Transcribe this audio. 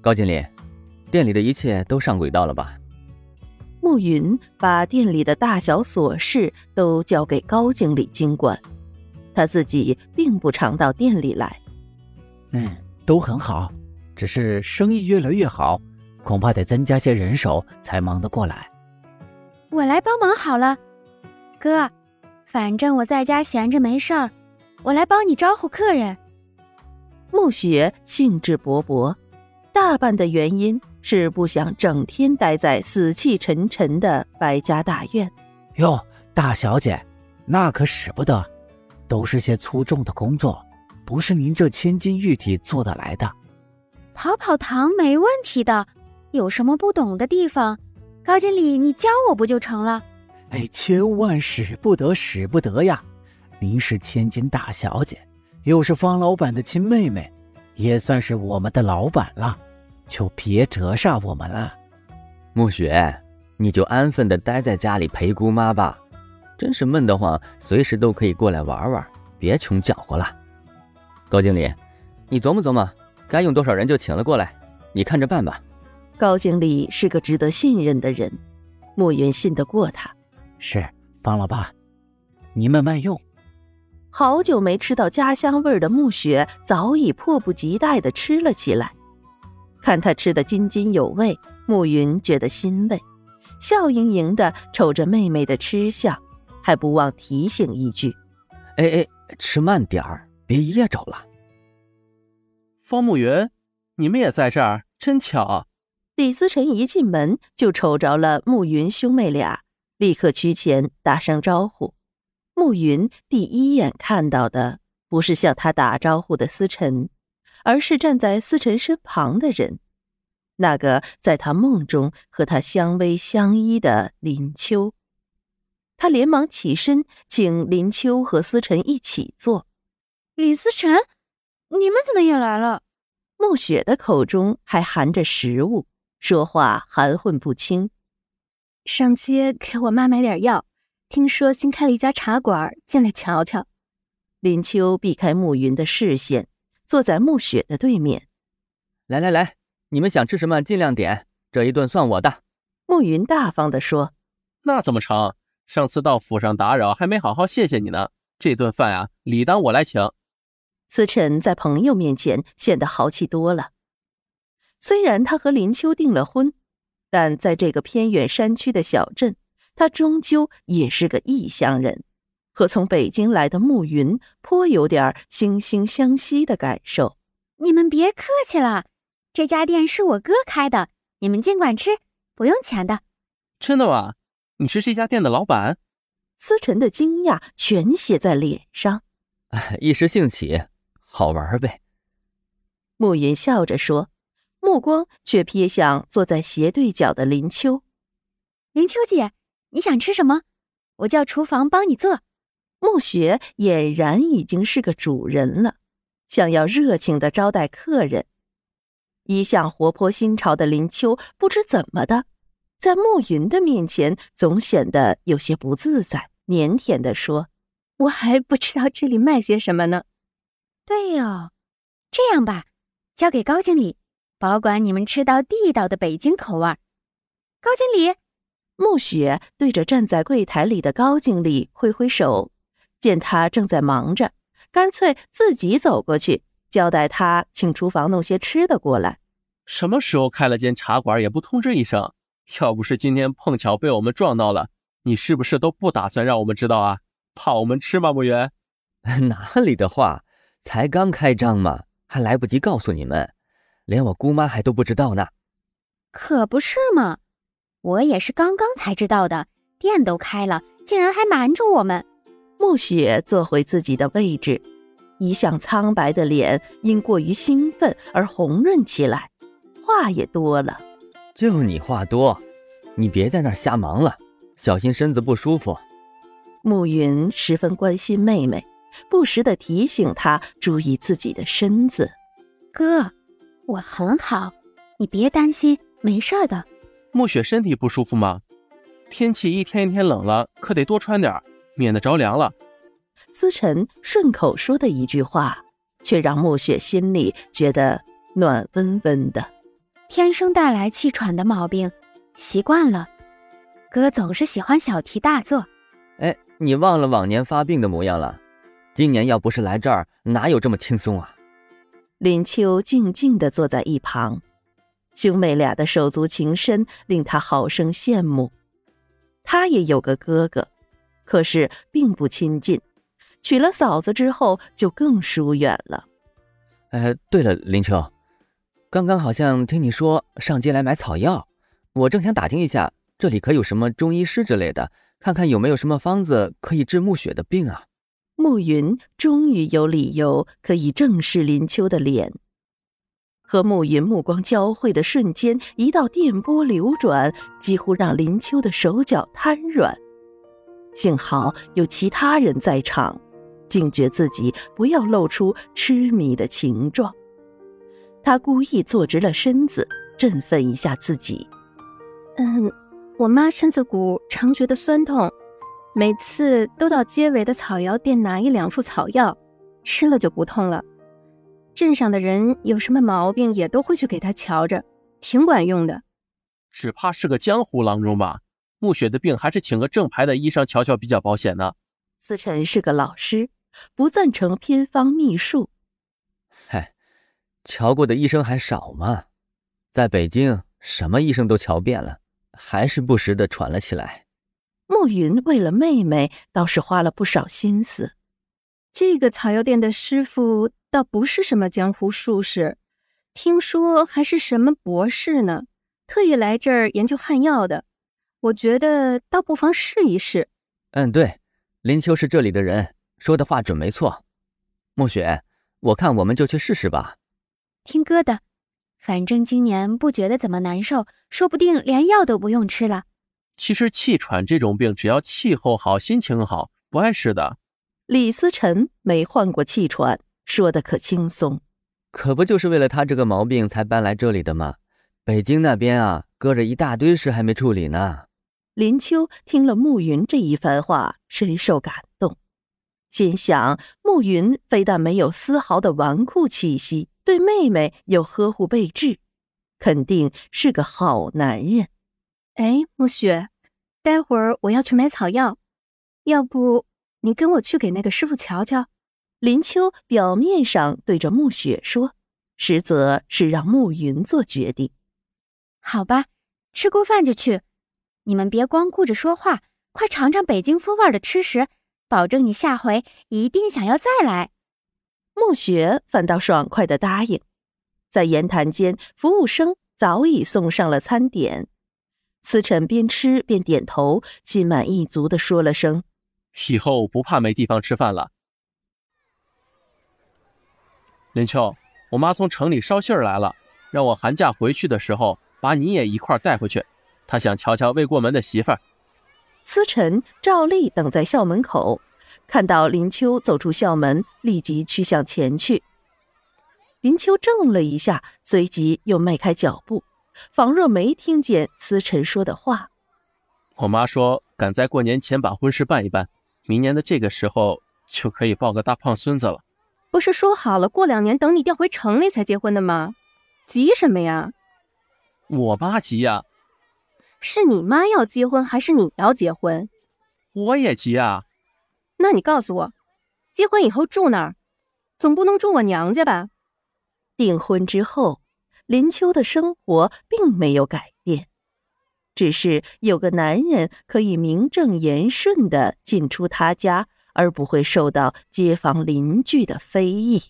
高经理，店里的一切都上轨道了吧？暮云把店里的大小琐事都交给高经理经管，他自己并不常到店里来。嗯，都很好，只是生意越来越好，恐怕得增加些人手才忙得过来。我来帮忙好了，哥，反正我在家闲着没事儿，我来帮你招呼客人。暮雪兴致勃勃，大半的原因。是不想整天待在死气沉沉的白家大院。哟，大小姐，那可使不得，都是些粗重的工作，不是您这千金玉体做得来的。跑跑堂没问题的，有什么不懂的地方，高经理你教我不就成了？哎，千万使不得，使不得呀！您是千金大小姐，又是方老板的亲妹妹，也算是我们的老板了。就别折煞我们了，暮雪，你就安分的待在家里陪姑妈吧。真是闷得慌，随时都可以过来玩玩，别穷搅和了。高经理，你琢磨琢磨，该用多少人就请了过来，你看着办吧。高经理是个值得信任的人，暮云信得过他。是方老爸，你慢慢用。好久没吃到家乡味的暮雪，早已迫不及待的吃了起来。看他吃得津津有味，暮云觉得欣慰，笑盈盈的瞅着妹妹的吃相，还不忘提醒一句：“哎哎，吃慢点儿，别噎着了。”方慕云，你们也在这儿，真巧。李思辰一进门就瞅着了暮云兄妹俩，立刻趋前打声招呼。暮云第一眼看到的不是向他打招呼的思辰。而是站在思辰身旁的人，那个在他梦中和他相偎相依的林秋。他连忙起身，请林秋和思辰一起坐。李思辰，你们怎么也来了？暮雪的口中还含着食物，说话含混不清。上街给我妈买点药，听说新开了一家茶馆，进来瞧瞧。林秋避开暮云的视线。坐在暮雪的对面，来来来，你们想吃什么尽量点，这一顿算我的。暮云大方地说：“那怎么成？上次到府上打扰，还没好好谢谢你呢。这顿饭啊，理当我来请。”思辰在朋友面前显得豪气多了。虽然他和林秋订了婚，但在这个偏远山区的小镇，他终究也是个异乡人。和从北京来的暮云颇有点惺惺相惜的感受。你们别客气了，这家店是我哥开的，你们尽管吃，不用钱的。真的吗？你是这家店的老板？思辰的惊讶全写在脸上。一时兴起，好玩呗。暮云笑着说，目光却瞥向坐在斜对角的林秋。林秋姐，你想吃什么？我叫厨房帮你做。暮雪俨然已经是个主人了，想要热情的招待客人。一向活泼新潮的林秋不知怎么的，在暮云的面前总显得有些不自在，腼腆地说：“我还不知道这里卖些什么呢。”对哦，这样吧，交给高经理，保管你们吃到地道的北京口味。高经理，暮雪对着站在柜台里的高经理挥挥手。见他正在忙着，干脆自己走过去，交代他请厨房弄些吃的过来。什么时候开了间茶馆也不通知一声？要不是今天碰巧被我们撞到了，你是不是都不打算让我们知道啊？怕我们吃吗？木云，哪里的话，才刚开张嘛，还来不及告诉你们，连我姑妈还都不知道呢。可不是嘛，我也是刚刚才知道的，店都开了，竟然还瞒着我们。暮雪坐回自己的位置，一向苍白的脸因过于兴奋而红润起来，话也多了。就你话多，你别在那儿瞎忙了，小心身子不舒服。暮云十分关心妹妹，不时的提醒她注意自己的身子。哥，我很好，你别担心，没事的。暮雪身体不舒服吗？天气一天一天冷了，可得多穿点。免得着凉了。思辰顺口说的一句话，却让暮雪心里觉得暖温温的。天生带来气喘的毛病，习惯了。哥总是喜欢小题大做。哎，你忘了往年发病的模样了？今年要不是来这儿，哪有这么轻松啊？林秋静静地坐在一旁，兄妹俩的手足情深令他好生羡慕。他也有个哥哥，可是并不亲近，娶了嫂子之后就更疏远了。哎，对了，林秋，刚刚好像听你说上街来买草药，我正想打听一下，这里可有什么中医师之类的，看看有没有什么方子可以治暮雪的病啊。暮云终于有理由可以正视林秋的脸。和暮云目光交汇的瞬间，一道电波流转，几乎让林秋的手脚瘫软。幸好有其他人在场。警觉自己不要露出痴迷的情状，他故意坐直了身子，振奋一下自己。嗯，我妈身子骨常觉得酸痛，每次都到街尾的草药店拿一两副草药，吃了就不痛了。镇上的人有什么毛病也都会去给他瞧着，挺管用的。只怕是个江湖郎中吧？暮雪的病还是请个正牌的医生瞧瞧比较保险呢。思辰是个老师。不赞成偏方秘术。嗨，瞧过的医生还少吗？在北京，什么医生都瞧遍了，还是不时的传了起来。暮云为了妹妹，倒是花了不少心思。这个草药店的师傅倒不是什么江湖术士，听说还是什么博士呢，特意来这儿研究汉药的。我觉得倒不妨试一试。嗯，对，林秋是这里的人。说的话准没错，暮雪，我看我们就去试试吧。听哥的，反正今年不觉得怎么难受，说不定连药都不用吃了。其实气喘这种病，只要气候好，心情好，不碍事的。李思辰没患过气喘，说的可轻松。可不就是为了他这个毛病才搬来这里的吗？北京那边啊，搁着一大堆事还没处理呢。林秋听了暮云这一番话，深受感动。心想：暮云非但没有丝毫的纨绔气息，对妹妹又呵护备至，肯定是个好男人。哎，暮雪，待会儿我要去买草药，要不你跟我去给那个师傅瞧瞧？林秋表面上对着暮雪说，实则是让暮云做决定。好吧，吃过饭就去。你们别光顾着说话，快尝尝北京风味的吃食。保证你下回一定想要再来。暮雪反倒爽快的答应。在言谈间，服务生早已送上了餐点。思辰边吃边点头，心满意足的说了声：“以后不怕没地方吃饭了。”林秋，我妈从城里捎信儿来了，让我寒假回去的时候把你也一块带回去。她想瞧瞧未过门的媳妇儿。思辰照例等在校门口，看到林秋走出校门，立即趋向前去。林秋怔了一下，随即又迈开脚步，仿若没听见思辰说的话。我妈说，赶在过年前把婚事办一办，明年的这个时候就可以抱个大胖孙子了。不是说好了过两年等你调回城里才结婚的吗？急什么呀？我妈急呀。是你妈要结婚，还是你要结婚？我也急啊！那你告诉我，结婚以后住哪儿？总不能住我娘家吧？订婚之后，林秋的生活并没有改变，只是有个男人可以名正言顺的进出他家，而不会受到街坊邻居的非议。